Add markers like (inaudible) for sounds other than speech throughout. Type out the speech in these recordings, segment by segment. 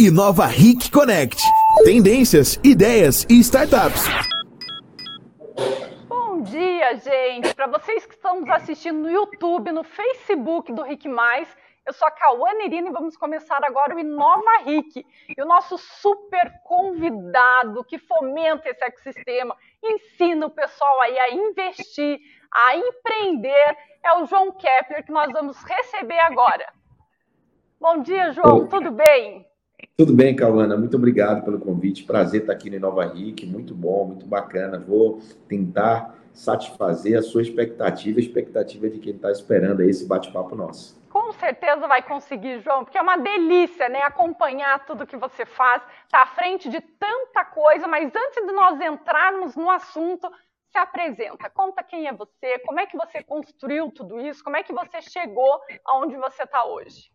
Inova Ric Connect. Tendências, ideias e startups. Bom dia, gente. Para vocês que estão nos assistindo no YouTube, no Facebook do Ric Mais, eu sou a Cauane Irina e vamos começar agora o Inova Ric. E o nosso super convidado que fomenta esse ecossistema, ensina o pessoal aí a investir, a empreender, é o João Kepler, que nós vamos receber agora. Bom dia, João, tudo bem? Tudo bem, Cauana, muito obrigado pelo convite. Prazer estar aqui no Nova Ric, muito bom, muito bacana. Vou tentar satisfazer a sua expectativa, a expectativa de quem está esperando esse bate-papo nosso. Com certeza vai conseguir, João, porque é uma delícia, né? Acompanhar tudo que você faz, tá à frente de tanta coisa, mas antes de nós entrarmos no assunto, se apresenta, conta quem é você, como é que você construiu tudo isso, como é que você chegou aonde você está hoje.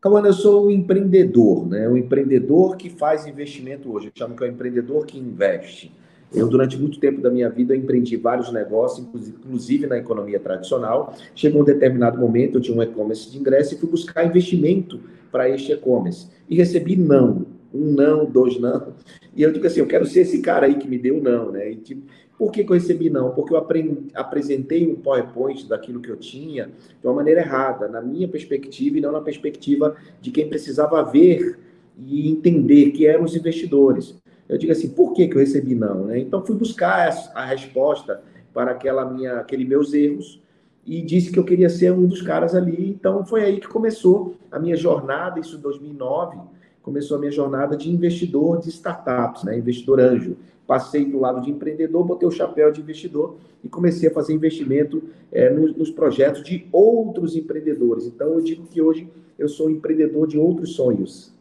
Cauana, eu sou um empreendedor, né? Um empreendedor que faz investimento hoje. Eu chamo que é o um empreendedor que investe. Eu, durante muito tempo da minha vida, empreendi vários negócios, inclusive na economia tradicional. Chegou um determinado momento, eu tinha um e-commerce de ingresso e fui buscar investimento para este e-commerce. E recebi não. Um não, dois não. E eu digo assim, eu quero ser esse cara aí que me deu não, né? E, por que, que eu recebi não? Porque eu aprendi, apresentei um PowerPoint daquilo que eu tinha de uma maneira errada, na minha perspectiva e não na perspectiva de quem precisava ver e entender que eram os investidores. Eu digo assim, por que, que eu recebi não? Né? Então fui buscar a, resposta para aquela minha, aqueles meus erros e disse que eu queria ser um dos caras ali. Então foi aí que começou a minha jornada, isso em 2009, começou a minha jornada de investidor de startups, né? investidor anjo passei do lado de empreendedor, botei o chapéu de investidor e comecei a fazer investimento é, nos, nos, projetos de outros empreendedores. Então, eu digo que hoje eu sou empreendedor de outros sonhos.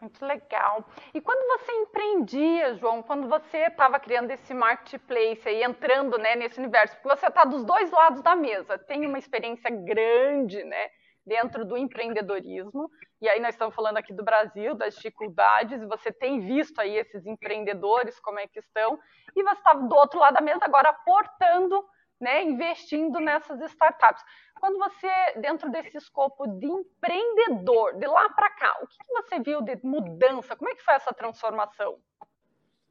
Muito legal. E quando você empreendia, João, quando você estava criando esse marketplace aí, entrando né, nesse universo, porque você está dos dois lados da mesa, tem uma experiência grande, né? Dentro do empreendedorismo. E aí nós estamos falando aqui do Brasil, das dificuldades, e você tem visto aí esses empreendedores, como é que estão, e você está do outro lado da mesa agora aportando, né, investindo nessas startups. Quando você, dentro desse escopo de empreendedor, de lá para cá, o que, que você viu de mudança? Como é que foi essa transformação?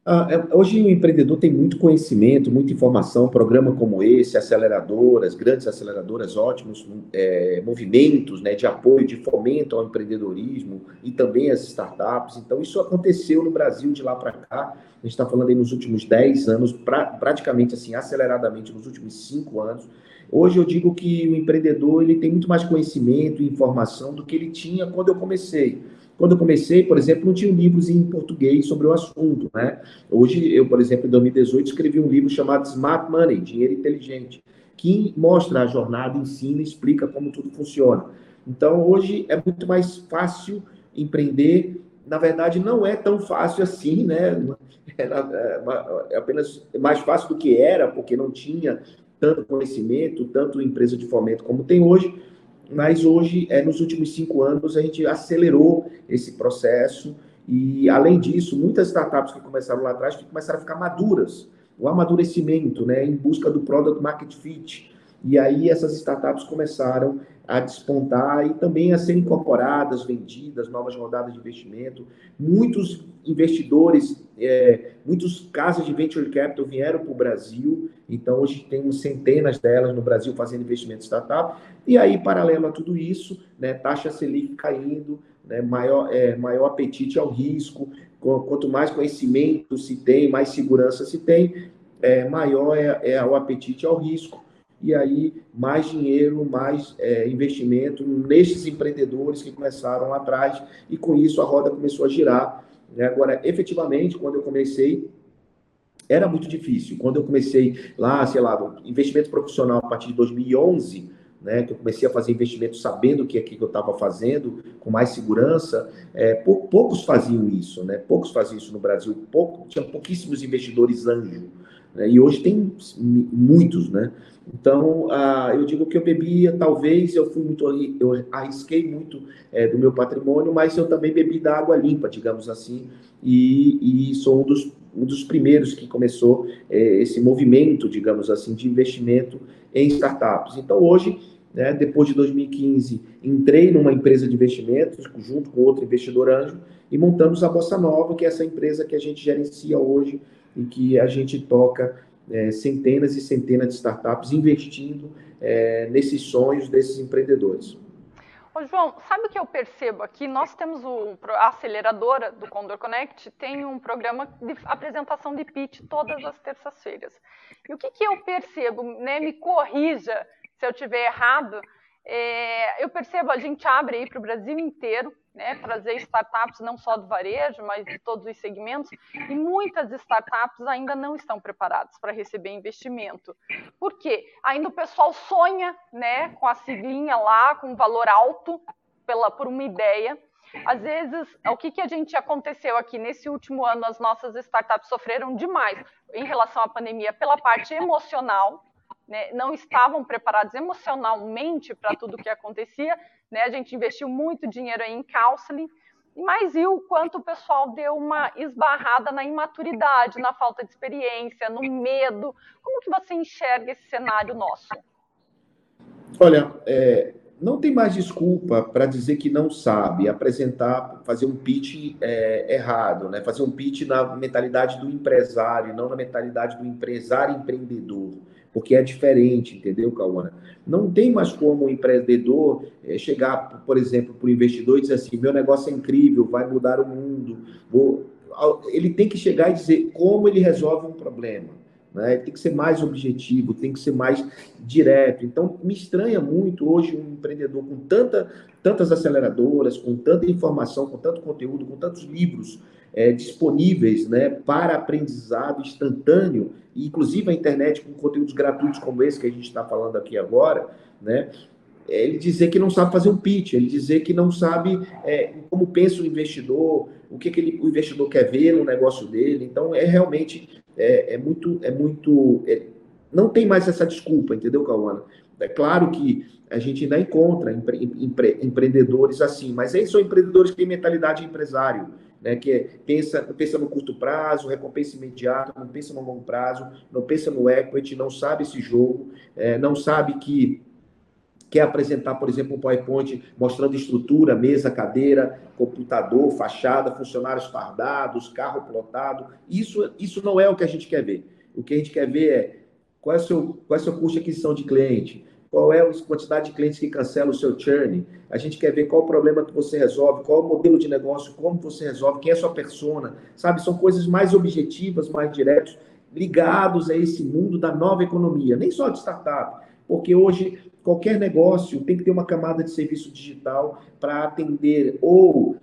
Ah, é, hoje o empreendedor tem muito conhecimento, muita informação, programa como esse, aceleradoras, grandes aceleradoras, ótimos é, movimentos né, de apoio, de fomento ao empreendedorismo e também as startups. Então, isso aconteceu no Brasil de lá para cá. A gente está falando aí nos últimos 10 anos, pra, praticamente assim, aceleradamente nos últimos 5 anos. Hoje eu digo que o empreendedor ele tem muito mais conhecimento e informação do que ele tinha quando eu comecei. Quando eu comecei, por exemplo, não tinha livros em português sobre o assunto, né? Hoje, eu, por exemplo, em 2018, escrevi um livro chamado Smart Money, Dinheiro Inteligente, que mostra a jornada, ensina explica como tudo funciona. Então, hoje é muito mais fácil empreender. Na verdade, não é tão fácil assim, né? (laughs) É, é apenas mais fácil do que era, porque não tinha tanto conhecimento, tanto empresa de fomento como tem hoje mas hoje, é, nos últimos cinco anos, a gente acelerou esse processo e, além disso, muitas startups que começaram lá atrás começaram a ficar maduras, o amadurecimento, né, em busca do product market fit. E aí essas startups começaram a despontar e também a ser incorporadas, vendidas, novas rodadas de investimento. Muitos investidores, é, muitos casos de venture capital vieram para o Brasil, então hoje temos centenas delas no Brasil fazendo investimento startup. E aí, paralelo a tudo isso, né, taxa Selic caindo, né, maior, é, maior apetite ao risco, quanto mais conhecimento se tem, mais segurança se tem, é, maior é, é o apetite ao risco e aí mais dinheiro, mais é, investimento nesses empreendedores que começaram lá atrás, e com isso a roda começou a girar. Né? Agora, efetivamente, quando eu comecei, era muito difícil. Quando eu comecei lá, sei lá, investimento profissional a partir de 2011, né, que eu comecei a fazer investimento sabendo o que, é que eu estava fazendo, com mais segurança, é, poucos faziam isso, né? Poucos faziam isso no Brasil, pouco, tinha pouquíssimos investidores anjo, né? e hoje tem muitos, né? Então, ah, eu digo que eu bebia, talvez eu fui muito, eu arrisquei muito é, do meu patrimônio, mas eu também bebi da água limpa, digamos assim, e, e sou um dos, um dos primeiros que começou é, esse movimento, digamos assim, de investimento em startups. Então, hoje, Né? Depois de 2015, entrei numa empresa de investimentos, junto com outro investidor anjo, e montamos a Bossa Nova, que é essa empresa que a gente gerencia hoje e que a gente toca é, centenas e centenas de startups investindo é, nesses sonhos desses empreendedores. Ô, João, sabe o que eu percebo aqui? Nós temos o, a aceleradora do Condor Connect, tem um programa de apresentação de pitch todas as terças-feiras. E o que, que eu percebo, né? Me corrija se eu estiver errado, é, eu percebo, a gente abre aí para o Brasil inteiro, né, trazer startups não só do varejo, mas de todos os segmentos, e muitas startups ainda não estão preparadas para receber investimento. Por quê? Ainda o pessoal sonha né, com a siglinha lá, com um valor alto pela, por uma ideia. Às vezes, o que, que a gente aconteceu aqui nesse último ano, as nossas startups sofreram demais em relação à pandemia pela parte emocional, né, não estavam preparados emocionalmente para tudo o que acontecia. Né, a gente investiu muito dinheiro em counseling, mas viu o quanto o pessoal deu uma esbarrada na imaturidade, na falta de experiência, no medo. Como que você enxerga esse cenário nosso? Olha, é, não tem mais desculpa para dizer que não sabe apresentar, fazer um pitch é, errado, né? fazer um pitch na mentalidade do empresário, não na mentalidade do empresário empreendedor porque é diferente, entendeu, Cauana? Não tem mais como o empreendedor é, chegar, por exemplo, para o investidor e dizer assim: meu negócio é incrível, vai mudar o mundo. Vou... Ele tem que chegar e dizer como ele resolve um problema. Né? Tem que ser mais objetivo, tem que ser mais direto. Então, me estranha muito hoje um empreendedor com tanta, tantas aceleradoras, com tanta informação, com tanto conteúdo, com tantos livros é, disponíveis né, para aprendizado instantâneo, e inclusive a internet com conteúdos gratuitos como esse que a gente está falando aqui agora, né? Ele dizer que não sabe fazer um pitch, ele dizer que não sabe é, como pensa o investidor, o que, que ele, o investidor quer ver no negócio dele. Então, é realmente é, é muito. É muito é, não tem mais essa desculpa, entendeu, Cauana? É claro que a gente ainda encontra empre, empre, empreendedores assim, mas eles são empreendedores que têm mentalidade empresário né, que é, pensa, pensa no curto prazo, recompensa imediata, não pensa no longo prazo, não pensa no equity, não sabe esse jogo, é, não sabe que quer apresentar, por exemplo, um PowerPoint mostrando estrutura, mesa, cadeira, computador, fachada, funcionários fardados, carro plotado. Isso, isso não é o que a gente quer ver. O que a gente quer ver é qual é o seu, qual é o seu custo de aquisição de cliente, qual é a quantidade de clientes que cancela o seu churn. A gente quer ver qual o problema que você resolve, qual o modelo de negócio, como você resolve, quem é a sua persona, sabe? São coisas mais objetivas, mais diretos, ligados a esse mundo da nova economia, nem só de startup, porque hoje qualquer negócio tem que ter uma camada de serviço digital para atender ou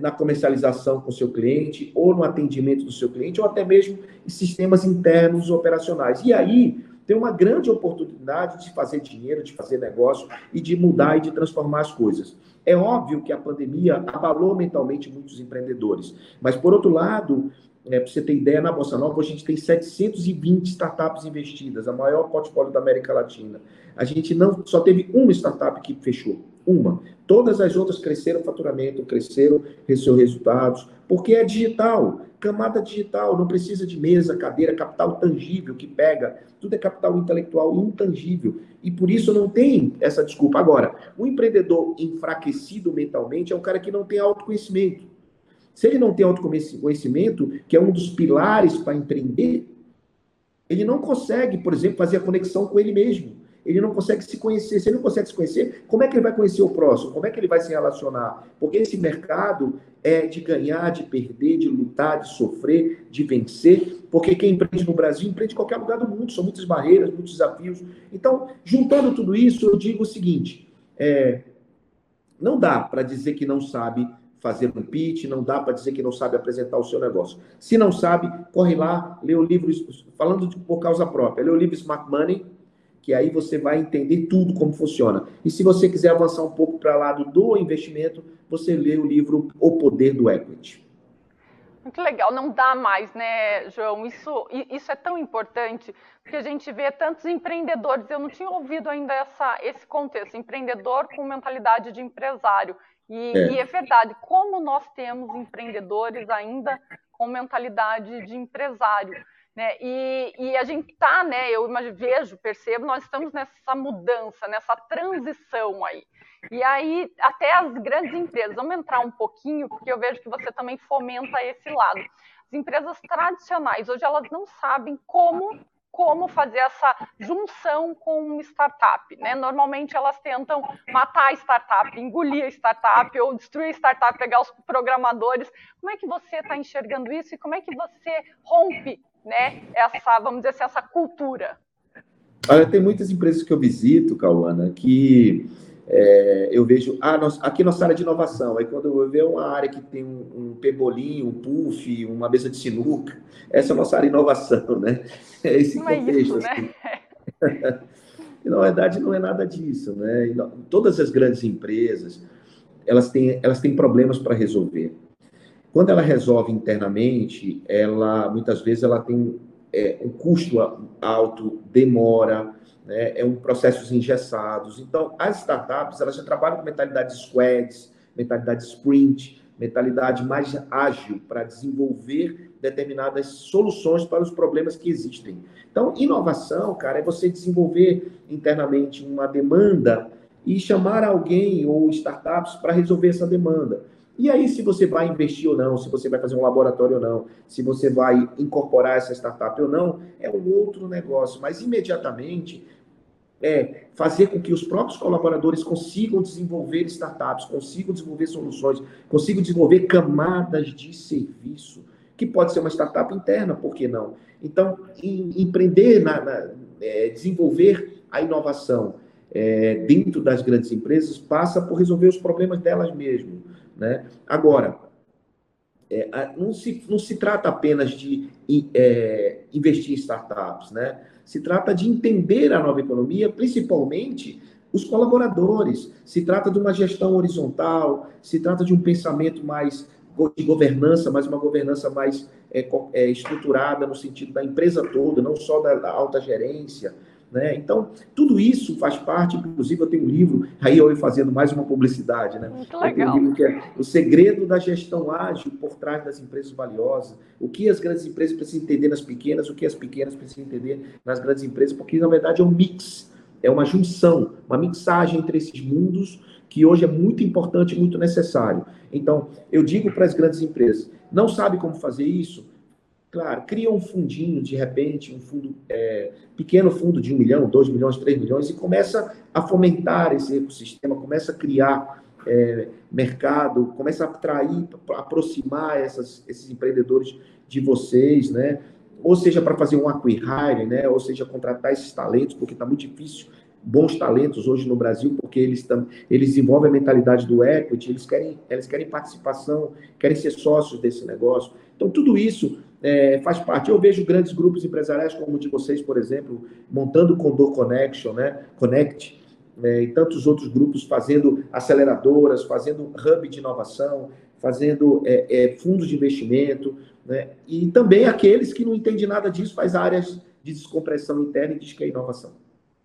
na comercialização com o seu cliente, ou no atendimento do seu cliente, ou até mesmo em sistemas internos operacionais. E aí, tem uma grande oportunidade de fazer dinheiro, de fazer negócio e de mudar e de transformar as coisas. É óbvio que a pandemia abalou mentalmente muitos empreendedores, mas por outro lado, é, para você ter ideia, na Bolsa Nova, a gente tem 720 startups investidas, a maior portfólio da América Latina. A gente não só teve uma startup que fechou, uma. Todas as outras cresceram faturamento, cresceram seus resultados, porque é digital, camada digital, não precisa de mesa, cadeira, capital tangível que pega, tudo é capital intelectual intangível. E por isso não tem essa desculpa. Agora, o empreendedor enfraquecido mentalmente é um cara que não tem autoconhecimento. Se ele não tem autoconhecimento, que é um dos pilares para empreender, ele não consegue, por exemplo, fazer a conexão com ele mesmo ele não consegue se conhecer. Se ele não consegue se conhecer, como é que ele vai conhecer o próximo? Como é que ele vai se relacionar? Porque esse mercado é de ganhar, de perder, de lutar, de sofrer, de vencer. Porque quem empreende no Brasil empreende em qualquer lugar do mundo. São muitas barreiras, muitos desafios. Então, juntando tudo isso, eu digo o seguinte: é, não dá para dizer que não sabe fazer um pitch, não dá para dizer que não sabe apresentar o seu negócio. Se não sabe, corre lá, lê o livro, falando de, por causa própria, lê o livro Smart Money, que aí você vai entender tudo como funciona. E se você quiser avançar um pouco para o lado do investimento, você lê o livro O Poder do Equity. Muito legal, não dá mais, né, João? Isso, isso é tão importante, porque a gente vê tantos empreendedores, eu não tinha ouvido ainda essa, esse contexto, empreendedor com mentalidade de empresário. E é. e é verdade, como nós temos empreendedores ainda com mentalidade de empresário. Né? E, e, a gente está, né, eu vejo, percebo, nós estamos nessa mudança, nessa transição aí. E aí, até as grandes empresas, vamos entrar um pouquinho, porque eu vejo que você também fomenta esse lado. As empresas tradicionais, hoje elas não sabem como como fazer essa junção com uma startup. Né? Normalmente elas tentam matar a startup, engolir a startup ou destruir a startup, pegar os programadores. Como é que você está enxergando isso e como é que você rompe né, essa, vamos dizer assim, essa cultura? Olha, tem muitas empresas que eu visito, Cauana, que é, eu vejo, ah, nós, aqui nossa área de inovação, aí quando eu vejo uma área que tem um, um pebolim, um puff, uma mesa de sinuca, essa é a nossa área de inovação, né? É esse não contexto. É isso, assim. né? (laughs) e, na verdade, não é nada disso, né? Todas as grandes empresas, elas têm, elas têm problemas para resolver. Quando ela resolve internamente, ela, muitas vezes, ela tem é, um custo alto, demora, né? é um processos engessados. Então, as startups, elas já trabalham com mentalidade squads, mentalidade sprint, mentalidade mais ágil para desenvolver determinadas soluções para os problemas que existem. Então, inovação, cara, é você desenvolver internamente uma demanda e chamar alguém ou startups para resolver essa demanda. E aí, se você vai investir ou não, se você vai fazer um laboratório ou não, se você vai incorporar essa startup ou não, é um outro negócio. Mas imediatamente é fazer com que os próprios colaboradores consigam desenvolver startups, consigam desenvolver soluções, consigam desenvolver camadas de serviço, que pode ser uma startup interna, por que não? Então, em, empreender, na, na é, desenvolver a inovação é, dentro das grandes empresas passa por resolver os problemas delas mesmas. Né? Agora, é, não, se, não se trata apenas de é, investir em startups, né? Se trata de entender a nova economia, principalmente os colaboradores. Se trata de uma gestão horizontal, se trata de um pensamento mais de governança, mas uma governança mais é, é, estruturada no sentido da empresa toda, não só da, da alta gerência. Né? Então, tudo isso faz parte, inclusive eu tenho um livro, aí eu fazendo mais uma publicidade, né? Muito legal. Um livro que é O Segredo da Gestão Ágil por trás das empresas valiosas. O que as grandes empresas precisam entender nas pequenas, o que as pequenas precisam entender nas grandes empresas, porque na verdade é um mix, é uma junção, uma mixagem entre esses mundos que hoje é muito importante e muito necessário. Então, eu digo para as grandes empresas, não sabe como fazer isso? Claro, cria um fundinho, de repente, um fundo, é, pequeno fundo de um milhão, dois milhões, três milhões, e começa a fomentar esse ecossistema, começa a criar é, mercado, começa a atrair, aproximar essas, esses empreendedores de vocês, né? Ou seja, para fazer um acquire, né? Ou seja, contratar esses talentos, porque está muito difícil bons talentos hoje no Brasil, porque eles, tam, eles desenvolvem a mentalidade do equity, eles querem, eles querem participação, querem ser sócios desse negócio. Então, tudo isso é, faz parte. Eu vejo grandes grupos empresariais, como o de vocês, por exemplo, montando o Condor Connection, né? Connect, né? e tantos outros grupos fazendo aceleradoras, fazendo hub de inovação, fazendo é, é, fundos de investimento, né? e também aqueles que não entendem nada disso, faz áreas de descompressão interna e diz que é inovação.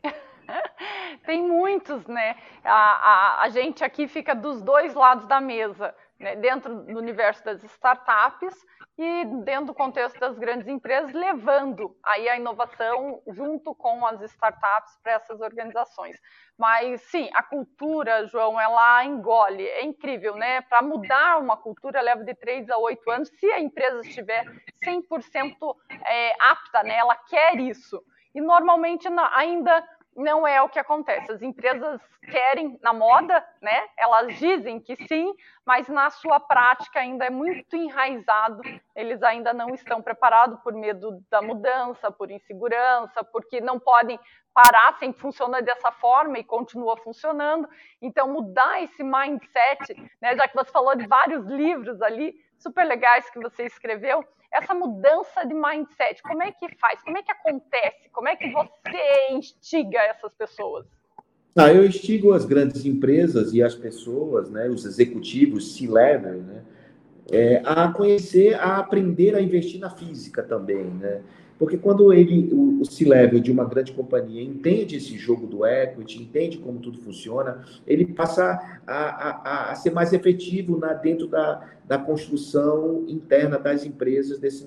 (laughs) Tem muitos, né? A, a, a gente aqui fica dos dois lados da mesa, né? dentro do universo das startups e dentro do contexto das grandes empresas, levando aí a inovação junto com as startups para essas organizações. Mas sim, a cultura, João, ela engole, é incrível, né? Para mudar uma cultura leva de 3 a 8 anos, se a empresa estiver 100% é, apta, né? Ela quer isso. E normalmente ainda não é o que acontece. As empresas querem na moda, né? Elas dizem que sim, mas na sua prática ainda é muito enraizado. Eles ainda não estão preparados por medo da mudança, por insegurança, porque não podem parar sem funcionar dessa forma e continua funcionando. Então mudar esse mindset, né? Já que você falou de vários livros ali super legais que você escreveu, essa mudança de mindset, como é que faz? Como é que acontece? Como é que você instiga essas pessoas? Ah, eu instigo as grandes empresas e as pessoas, né, os executivos, C-level, né, é, a conhecer, a aprender a investir na física também, né? Porque quando ele, o, o C-Level de uma grande companhia entende esse jogo do equity, entende como tudo funciona, ele passa a, a, a ser mais efetivo na, dentro da, da construção interna das empresas desse,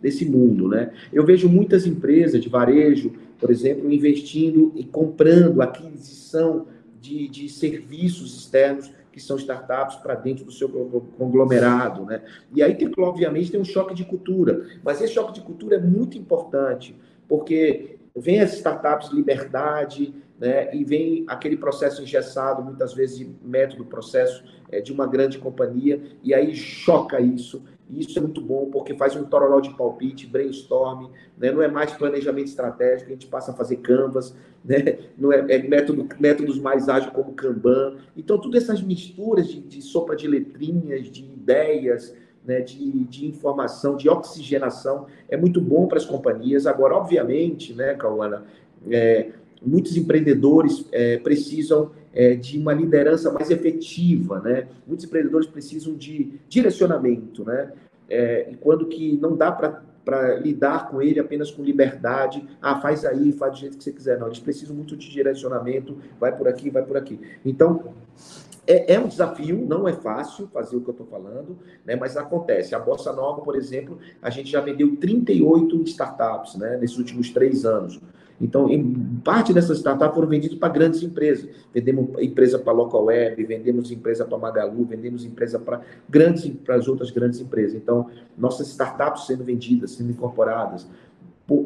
desse mundo. Né? Eu vejo muitas empresas de varejo, por exemplo, investindo e comprando aquisição de, de serviços externos que são startups para dentro do seu conglomerado, né? E aí, tem, obviamente, tem um choque de cultura, mas esse choque de cultura é muito importante, porque vem as startups liberdade, né? E vem aquele processo engessado, muitas vezes de método, processo é, de uma grande companhia, e aí choca isso e isso é muito bom, porque faz um tororó de palpite, brainstorm, né? não é mais planejamento estratégico, a gente passa a fazer canvas, né? não é, é método, métodos mais ágeis como Kanban. Então, todas essas misturas de, de sopa de letrinhas, de ideias, né? de, de informação, de oxigenação, é muito bom para as companhias. Agora, obviamente, né, Cauana, é, muitos empreendedores é, precisam é, de uma liderança mais efetiva, né? Muitos empreendedores precisam de direcionamento, né? É, quando que não dá para lidar com ele apenas com liberdade, ah, faz aí, faz do jeito que você quiser. Não, eles precisam muito de direcionamento, vai por aqui, vai por aqui. Então, é, é, um desafio, não é fácil fazer o que eu estou falando, né, mas acontece. A Bossa Nova, por exemplo, a gente já vendeu 38 startups né, nesses últimos três anos. Então, parte dessas startups foram vendidas para grandes empresas. Vendemos empresa para Local Web, vendemos empresa para Magalu, vendemos empresa para grandes para as outras grandes empresas. Então, nossas startups sendo vendidas, sendo incorporadas.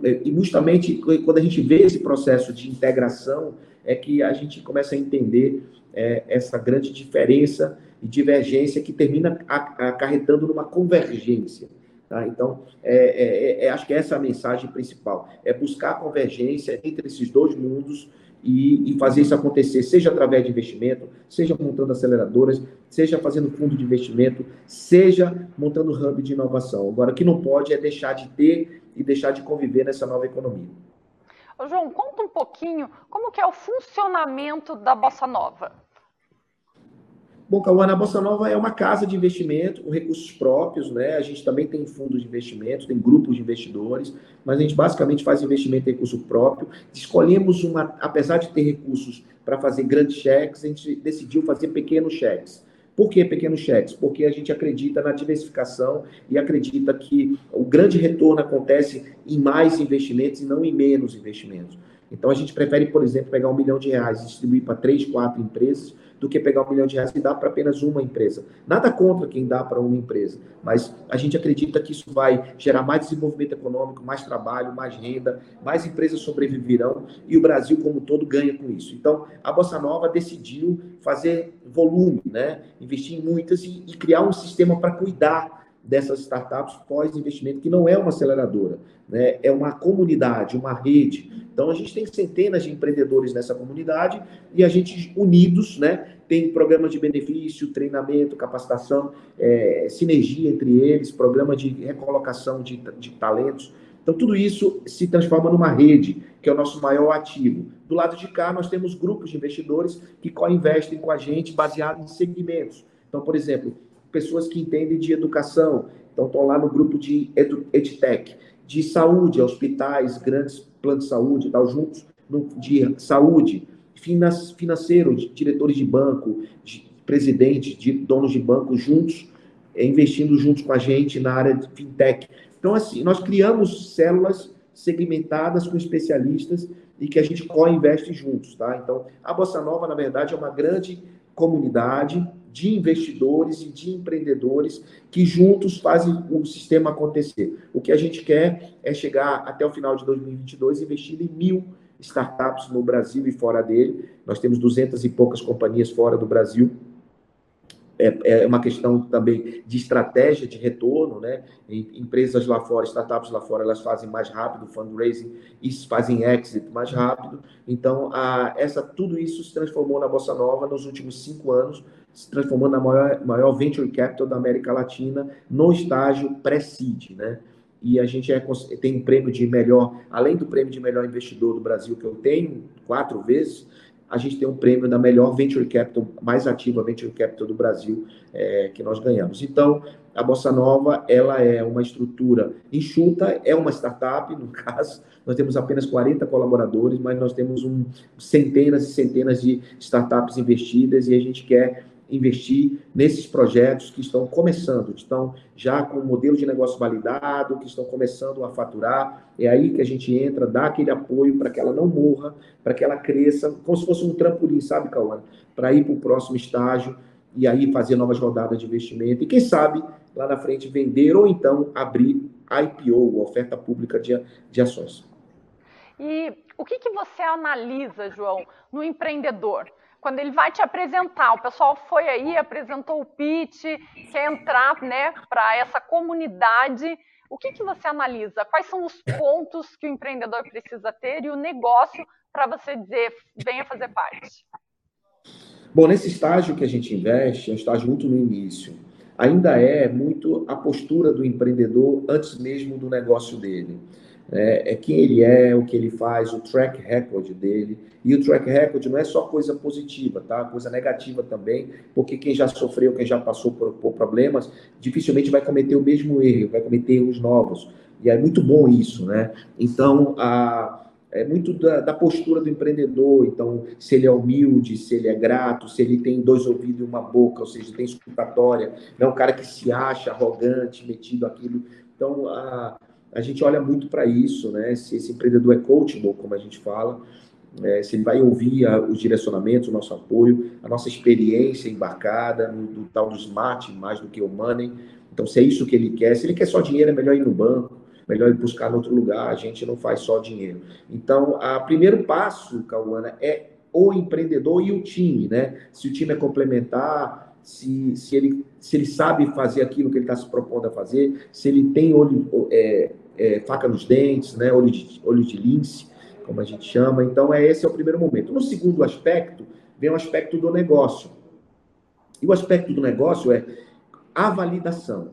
É, e justamente quando a gente vê esse processo de integração, é que a gente começa a entender é, essa grande diferença e divergência que termina acarretando numa convergência. Tá? Então, é, é, é, acho que essa é a mensagem principal: é buscar a convergência entre esses dois mundos e, e, fazer isso acontecer, seja através de investimento, seja montando aceleradoras, seja fazendo fundo de investimento, seja montando hub de inovação. Agora, o que não pode é deixar de ter e deixar de conviver nessa nova economia. João, conta um pouquinho como que é o funcionamento da Bossa Nova. Bom, Cauã, a Bossa Nova é uma casa de investimento com recursos próprios, né? A gente também tem fundos de investimento, tem grupos de investidores, mas a gente basicamente faz investimento em recurso próprio. Escolhemos uma, apesar de ter recursos para fazer grandes cheques, a gente decidiu fazer pequenos cheques. Por que pequenos cheques? Porque a gente acredita na diversificação e acredita que o grande retorno acontece em mais investimentos e não em menos investimentos. Então a gente prefere, por exemplo, pegar um milhão de reais e distribuir para três, quatro empresas do que pegar um milhão de reais e dar para apenas uma empresa. Nada contra quem dá para uma empresa, mas a gente acredita que isso vai gerar mais desenvolvimento econômico, mais trabalho, mais renda, mais empresas sobreviverão e o Brasil como todo ganha com isso. Então, a Bossa Nova decidiu fazer volume, né? investir em muitas e, e criar um sistema para cuidar dessas startups pós-investimento, que não é uma aceleradora, né? é uma comunidade, uma rede. Então, a gente tem centenas de empreendedores nessa comunidade e a gente, unidos, né, tem programas de benefício, treinamento, capacitação, é, sinergia entre eles, programa de recolocação de, de talentos. Então, tudo isso se transforma numa rede, que é o nosso maior ativo. Do lado de cá, nós temos grupos de investidores que co-investem com a gente baseado em segmentos. Então, por exemplo, pessoas que entendem de educação, então estão lá no grupo de EdTech, de saúde, hospitais, grandes planos de saúde, tal, juntos no, de saúde, financeiro, de diretores de banco, de presidentes, de donos de banco, juntos, é, investindo juntos com a gente na área de fintech. Então, assim, nós criamos células segmentadas com especialistas e que a gente co-investe juntos, tá? Então, a Bossa Nova, na verdade, é uma grande comunidade de investidores e de empreendedores que juntos fazem o sistema acontecer. O que a gente quer é chegar até o final de 2022 investindo em mil startups no Brasil e fora dele. Nós temos duzentas e poucas companhias fora do Brasil é, é uma questão também de estratégia de retorno, né? Empresas lá fora, startups lá fora, elas fazem mais rápido fundraising e fazem exit mais rápido. Então, a, essa, tudo isso se transformou na Bossa Nova nos últimos cinco anos, se transformando na maior, maior venture capital da América Latina no estágio pré-seed, né? E a gente é, tem um prêmio de melhor, além do prêmio de melhor investidor do Brasil que eu tenho quatro vezes, a gente tem um prêmio da melhor Venture Capital, mais ativa Venture Capital do Brasil, é, que nós ganhamos. Então, a Bossa Nova, ela é uma estrutura enxuta, é uma startup, no (laughs) caso, nós temos apenas 40 colaboradores, mas nós temos um, centenas e centenas de startups investidas e a gente quer investir nesses projetos que estão começando, que estão já com o modelo de negócio validado, que estão começando a faturar. É aí que a gente entra, dá aquele apoio para que ela não morra, para que ela cresça, como se fosse um trampolim, sabe, Cauã? Para ir para o próximo estágio e aí fazer novas rodadas de investimento. E quem sabe, lá na frente, vender ou então abrir IPO, oferta pública de, de ações. E o que, que você analisa, João, no empreendedor? Quando ele vai te apresentar, o pessoal foi aí, apresentou o pitch, quer entrar né, para essa comunidade. O que, que você analisa? Quais são os pontos que o empreendedor precisa ter e o negócio para você dizer, venha fazer parte? Bom, nesse estágio que a gente investe, é um estágio muito no início, ainda é muito a postura do empreendedor antes mesmo do negócio dele é, é quem ele é, o que ele faz, o track record dele. E o track record não é só coisa positiva, tá? Coisa negativa também, porque quem já sofreu, quem já passou por, por problemas, dificilmente vai cometer o mesmo erro, vai cometer erros novos. E é muito bom isso, né? Então, a, é muito da, da, postura do empreendedor. Então, se ele é humilde, se ele é grato, se ele tem dois ouvidos e uma boca, ou seja, tem escutatória, não é um cara que se acha arrogante, metido aquilo. Então, a, a gente olha muito para isso, né? Se esse empreendedor é coachable, como a gente fala, é, se ele vai ouvir a, os direcionamentos, o nosso apoio, a nossa experiência embarcada no, tal do smart, mais do que o money. Então, se é isso que ele quer, se ele quer só dinheiro, é melhor ir no banco, melhor ir buscar em outro lugar, a gente não faz só dinheiro. Então, o primeiro passo, Cauana, é o empreendedor e o time, né? Se o time é complementar, se, se, ele, se ele sabe fazer aquilo que ele está se propondo a fazer, se ele tem olho, é, é, faca nos dentes, né, olho, de, olho de lince, como a gente chama. Então, é esse é o primeiro momento. No segundo aspecto, vem o aspecto do negócio. E o aspecto do negócio é a validação,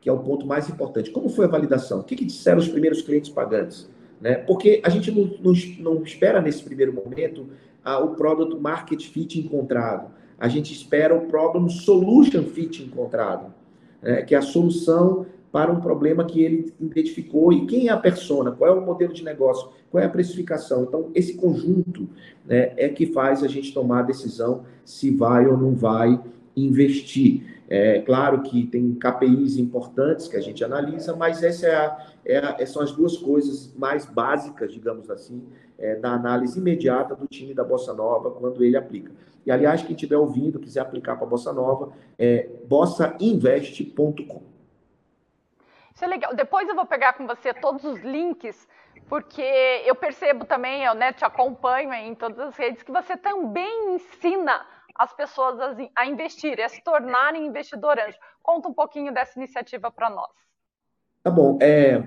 que é o ponto mais importante. Como foi a validação? O que, que disseram os primeiros clientes pagantes? Né? Porque a gente não, não, não espera nesse primeiro momento o product market fit encontrado a gente espera o problem solution fit encontrado, né? que é a solução para um problema que ele identificou e quem é a persona, qual é o modelo de negócio, qual é a precificação. Então, esse conjunto né, é que faz a gente tomar a decisão se vai ou não vai investir. É claro que tem KPIs importantes que a gente analisa, mas essa é a, é a, são as duas coisas mais básicas, digamos assim, é, da análise imediata do time da Bossa Nova quando ele aplica. E, aliás, quem estiver ouvindo, quiser aplicar para a Bossa Nova, é bossainvest.com. Isso é legal. Depois eu vou pegar com você todos os links, porque eu percebo também, eu né, te acompanho em todas as redes, que você também ensina as pessoas a investir, a se tornarem investidor anjo. Conta um pouquinho dessa iniciativa para nós. Tá bom. É,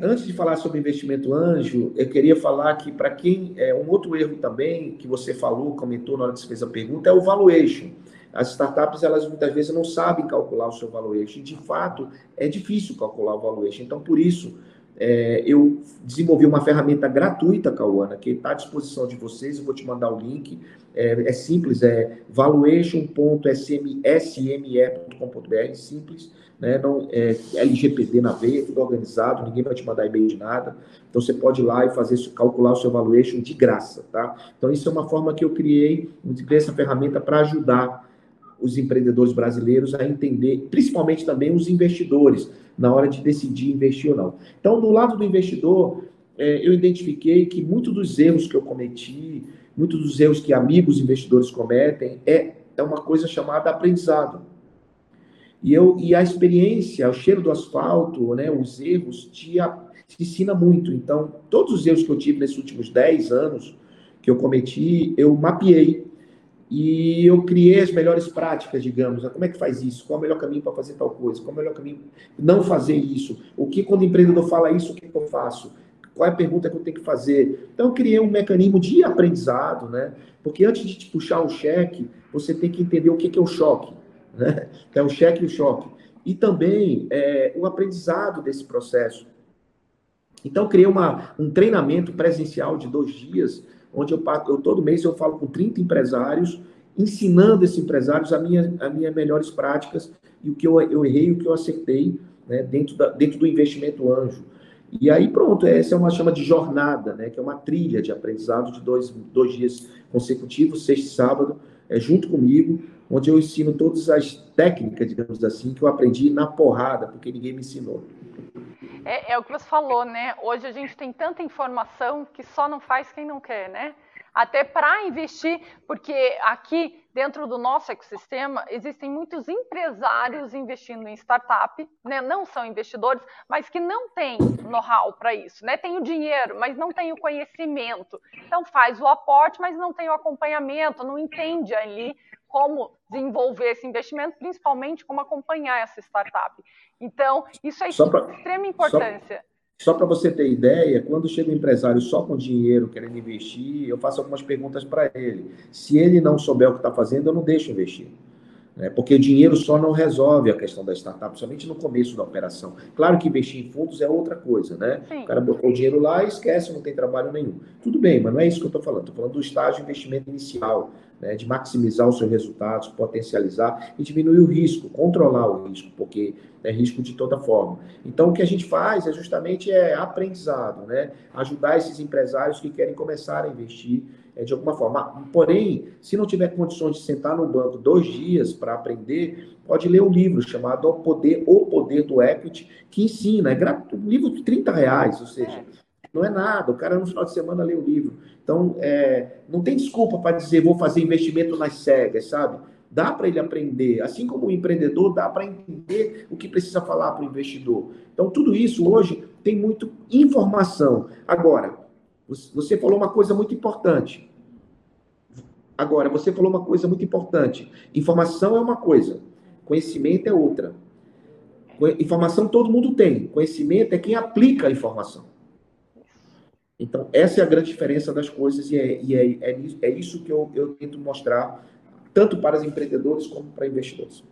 antes de falar sobre investimento anjo, eu queria falar que, para quem. É, um outro erro também que você falou, comentou na hora que você fez a pergunta, é o valuation. As startups, elas muitas vezes não sabem calcular o seu valuation. De fato, é difícil calcular o valuation. Então, por isso, é, eu desenvolvi uma ferramenta gratuita, Cauana, que está à disposição de vocês. Eu vou te mandar o link. É, é simples, é valuation.sme.com.br, simples né? Não, é, LGPD na veia, tudo organizado, ninguém vai te mandar e-mail de nada. Então você pode ir lá e fazer calcular o seu valuation de graça, tá? Então isso é uma forma que eu criei, eu criei essa ferramenta para ajudar os empreendedores brasileiros a entender, principalmente também os investidores, na hora de decidir investir ou não. Então, do lado do investidor, é, eu identifiquei que muitos dos erros que eu cometi, muitos dos erros que amigos investidores cometem, é, é uma coisa chamada aprendizado. E, eu, e a experiência, o cheiro do asfalto, né, os erros, te, te ensina muito. Então, todos os erros que eu tive nesses últimos 10 anos que eu cometi, eu mapeei e eu criei as melhores práticas, digamos. Como é que faz isso? Qual é o melhor caminho para fazer tal coisa? Qual é o melhor caminho não fazer isso? O que quando o empreendedor fala isso, o que, que eu faço? Qual é a pergunta que eu tenho que fazer? Então, eu criei um mecanismo de aprendizado, né? Porque antes de te puxar o cheque, você tem que entender o que, que é o choque (laughs) né? é o cheque e o choque. E também é, o aprendizado desse processo. Então, criei uma, um treinamento presencial de dois dias, onde eu, eu todo mês eu falo com 30 empresários, ensinando esses empresários a minha, a minhas melhores práticas e o que eu, eu errei e o que eu acertei né, dentro, da, dentro do investimento anjo. E aí, pronto, essa é uma chama de jornada, né, que é uma trilha de aprendizado de dois, dois dias consecutivos, sexta e sábado, é, junto comigo, onde eu ensino todas as técnicas, digamos assim, que eu aprendi na porrada, porque ninguém me ensinou. É, é, o que você falou, né? Hoje a gente tem tanta informação que só não faz quem não quer, né? Até para investir, porque aqui dentro do nosso ecossistema existem muitos empresários investindo em startup, né? não são investidores, mas que não têm know-how para isso, né? Tem o dinheiro, mas não tem o conhecimento. Então faz o aporte, mas não tem o acompanhamento, não entende ali como desenvolver esse investimento, principalmente como acompanhar essa startup. Então, isso é de extrema importância. Só, só para você ter ideia, quando chega um empresário só com dinheiro querendo investir, eu faço algumas perguntas para ele. Se ele não souber o que está fazendo, eu não deixo investir. Né? Porque o dinheiro só não resolve a questão da startup, somente no começo da operação. Claro que investir em fundos é outra coisa, né? Sim. O cara botou o dinheiro lá e esquece, não tem trabalho nenhum. Tudo bem, mas não é isso que eu estou falando. Estou falando do estágio de investimento inicial, né? de maximizar os seus resultados, potencializar e diminuir o risco, controlar o risco, porque é risco de toda forma. Então, o que a gente faz é justamente é aprendizado, né? Ajudar esses empresários que querem começar a investir é, de alguma forma. Porém, se não tiver condições de sentar no banco dois dias para aprender, pode ler um livro chamado O Poder, o Poder do Equity, que ensina, é gratuito, um livro de 30 reais, ou seja, não é nada, o cara no final de semana lê o livro. Então, é, não tem desculpa para dizer vou fazer investimento nas cegas, sabe? Dá para ele aprender, assim como o empreendedor, dá para entender o que precisa falar para o investidor. Então, tudo isso hoje tem muito informação. Agora, você falou uma coisa muito importante. Agora, você falou uma coisa muito importante. Informação é uma coisa, conhecimento é outra. Informação todo mundo tem, conhecimento é quem aplica a informação. Então, essa é a grande diferença das coisas e é, e é, é, é isso que eu, eu tento mostrar, tanto para os empreendedores como para investidores.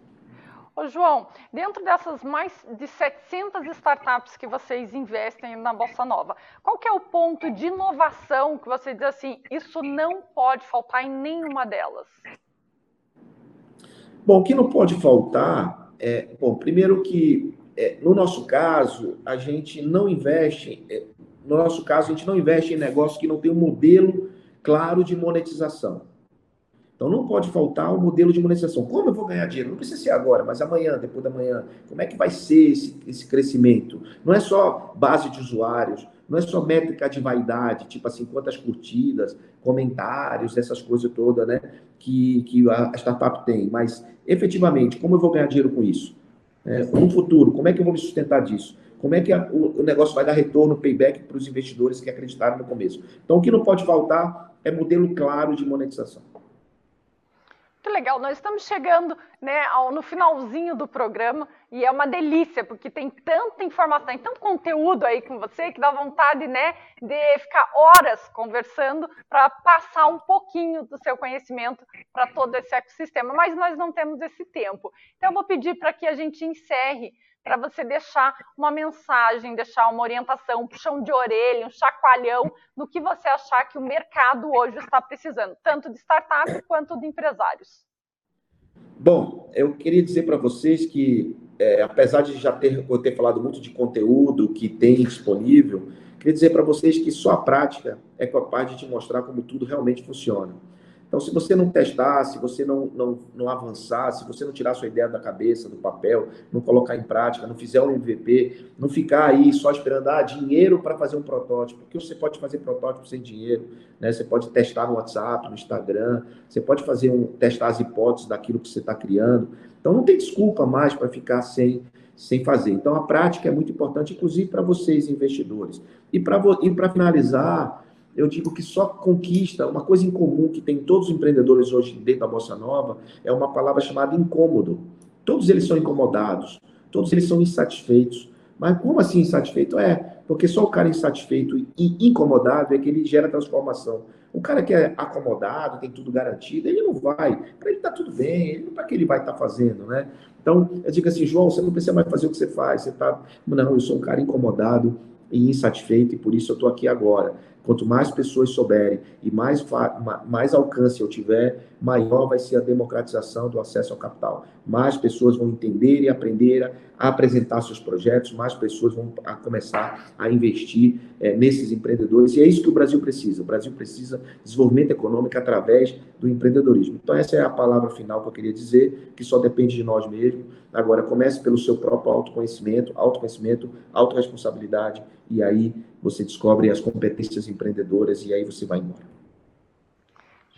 Ô, João, dentro dessas mais de 700 startups que vocês investem na Bossa Nova, qual que é o ponto de inovação que você diz assim, isso não pode faltar em nenhuma delas? Bom, o que não pode faltar é, bom, primeiro que é, no nosso caso, a gente não investe, é, no nosso caso, a gente não investe em negócios que não tem um modelo claro de monetização. Então não pode faltar o um modelo de monetização. Como eu vou ganhar dinheiro? Não precisa ser agora, mas amanhã, depois da manhã. Como é que vai ser esse, esse crescimento? Não é só base de usuários, não é só métrica de vaidade, tipo assim, quantas curtidas, comentários, essas coisas todas, né? Que, que a startup tem. Mas, efetivamente, como eu vou ganhar dinheiro com isso? É, no futuro, como é que eu vou me sustentar disso? Como é que a, o, o negócio vai dar retorno, payback para os investidores que acreditaram no começo? Então, o que não pode faltar é modelo claro de monetização. Muito legal, nós estamos chegando né, ao, no finalzinho do programa e é uma delícia, porque tem tanta informação, tem tanto conteúdo aí com você que dá vontade né, de ficar horas conversando para passar um pouquinho do seu conhecimento para todo esse ecossistema, mas nós não temos esse tempo. Então eu vou pedir para que a gente encerre para você deixar uma mensagem, deixar uma orientação, um puxão de orelha, um chacoalhão no que você achar que o mercado hoje está precisando, tanto de startup quanto de empresários. Bom, eu queria dizer para vocês que, é, apesar de já ter, eu ter falado muito de conteúdo que tem disponível, queria dizer para vocês que só a prática é capaz de te mostrar como tudo realmente funciona. Então, se você não testar, se você não, não, não avançar, se você não tirar sua ideia da cabeça, do papel, não colocar em prática, não fizer um MVP, não ficar aí só esperando ah, dinheiro para fazer um protótipo, porque você pode fazer protótipo sem dinheiro, né? Você pode testar no WhatsApp, no Instagram, você pode fazer um testar as hipóteses daquilo que você está criando. Então, não tem desculpa mais para ficar sem sem fazer. Então, a prática é muito importante, inclusive para vocês, investidores. E para finalizar, eu digo que só conquista, uma coisa em comum que tem todos os empreendedores hoje dentro da Bossa Nova, é uma palavra chamada incômodo. Todos eles são incomodados, todos eles são insatisfeitos. Mas como assim insatisfeito? É, porque só o cara insatisfeito e incomodado é que ele gera transformação. O cara que é acomodado, tem tudo garantido, ele não vai. Para ele tá tudo bem, para que ele vai estar tá fazendo, né? Então, eu digo assim, João, você não precisa mais fazer o que você faz, você tá. Não, eu sou um cara incomodado, e insatisfeito, e por isso eu estou aqui agora. Quanto mais pessoas souberem e mais, mais alcance eu tiver, maior vai ser a democratização do acesso ao capital. Mais pessoas vão entender e aprender a apresentar seus projetos, mais pessoas vão a começar a investir é, nesses empreendedores. E é isso que o Brasil precisa. O Brasil precisa de desenvolvimento econômico através do empreendedorismo. Então, essa é a palavra final que eu queria dizer, que só depende de nós mesmos. Agora, comece pelo seu próprio autoconhecimento, autoconhecimento, autorresponsabilidade, e aí você descobre as competências empreendedoras e aí você vai embora.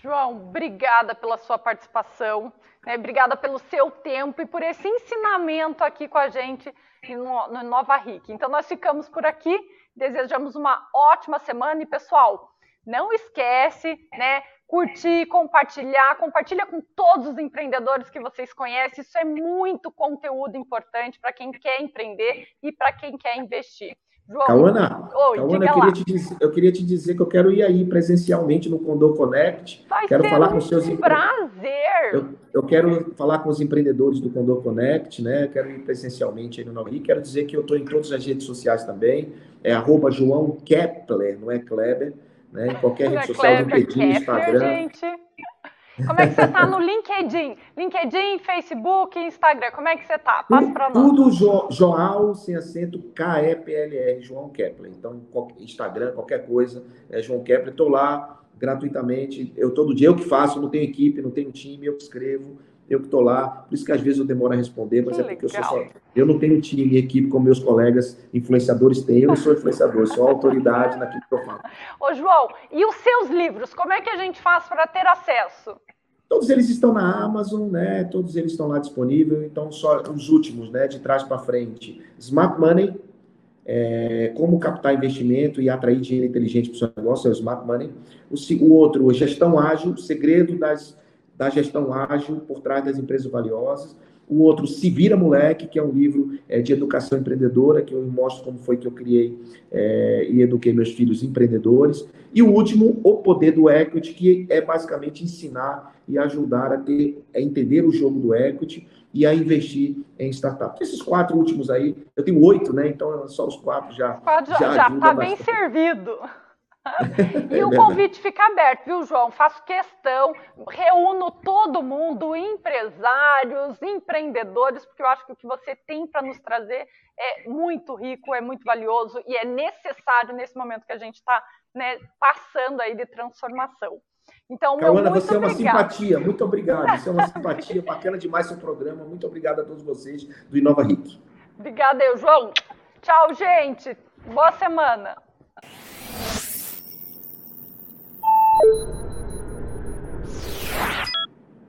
João, obrigada pela sua participação, né? obrigada pelo seu tempo e por esse ensinamento aqui com a gente no, no Nova RIC. Então, nós ficamos por aqui, desejamos uma ótima semana e, pessoal, não esquece, né? Curtir, compartilhar, compartilha com todos os empreendedores que vocês conhecem. Isso é muito conteúdo importante para quem quer empreender e para quem quer investir. João, Cauana, Oi, Cauana eu, queria te dizer, eu queria te dizer que eu quero ir aí presencialmente no Condor Connect. Vai quero falar com seus prazer. Eu, eu, quero falar com os empreendedores do Condor Connect, né? Quero ir presencialmente aí no Nova Quero dizer que eu estou em todas as redes sociais também. É arroba João Kepler, não é Kleber, né? Em qualquer rede social, Kleber, LinkedIn, Instagram. Gente. Como é que você está no LinkedIn? LinkedIn, Facebook, Instagram, como é que você está? Passa para nós. Tudo jo, João, sem acento, K-E-P-L-R, João Kepler. Então, Instagram, qualquer coisa, é João Kepler. Estou lá gratuitamente. Eu todo dia eu que faço, não tenho equipe, não tenho time, eu escrevo, eu que estou lá. Por isso que às vezes eu demoro a responder, mas que é porque legal. eu sou só. Eu não tenho time e equipe como meus colegas influenciadores têm. Eu não sou influenciador, sou autoridade naquilo que eu falo. Ô, João, e os seus livros? Como é que a gente faz para ter acesso? Todos eles estão na Amazon, né? Todos eles estão lá disponíveis. Então, só os últimos, né? De trás para frente. Smart Money, é, como captar investimento e atrair dinheiro inteligente para o seu negócio, é o Smart Money. O, o outro, Gestão Ágil, segredo das, da gestão ágil por trás das empresas valiosas o outro Se Vira Moleque, que é um livro é, de educação empreendedora, que eu mostro como foi que eu criei é, e eduquei meus filhos empreendedores, e o último, O Poder do Equity, que é basicamente ensinar e ajudar a ter, a entender o jogo do equity e a investir em startups. Esses quatro últimos aí, eu tenho oito, né? Então só os quatro já. Quatro já, já está bem servido. E é o convite fica aberto, viu, João? Faço questão, reúno todo mundo, empresários, empreendedores, porque eu acho que o que você tem para nos trazer é muito rico, é muito valioso e é necessário nesse momento que a gente está né, passando aí de transformação. Então, Cauana, você é uma simpatia, muito obrigado. Você é uma (laughs) simpatia, bacana demais seu programa. Muito obrigado a todos vocês do Inova Ric. Obrigada, eu, João. Tchau, gente. Boa semana. you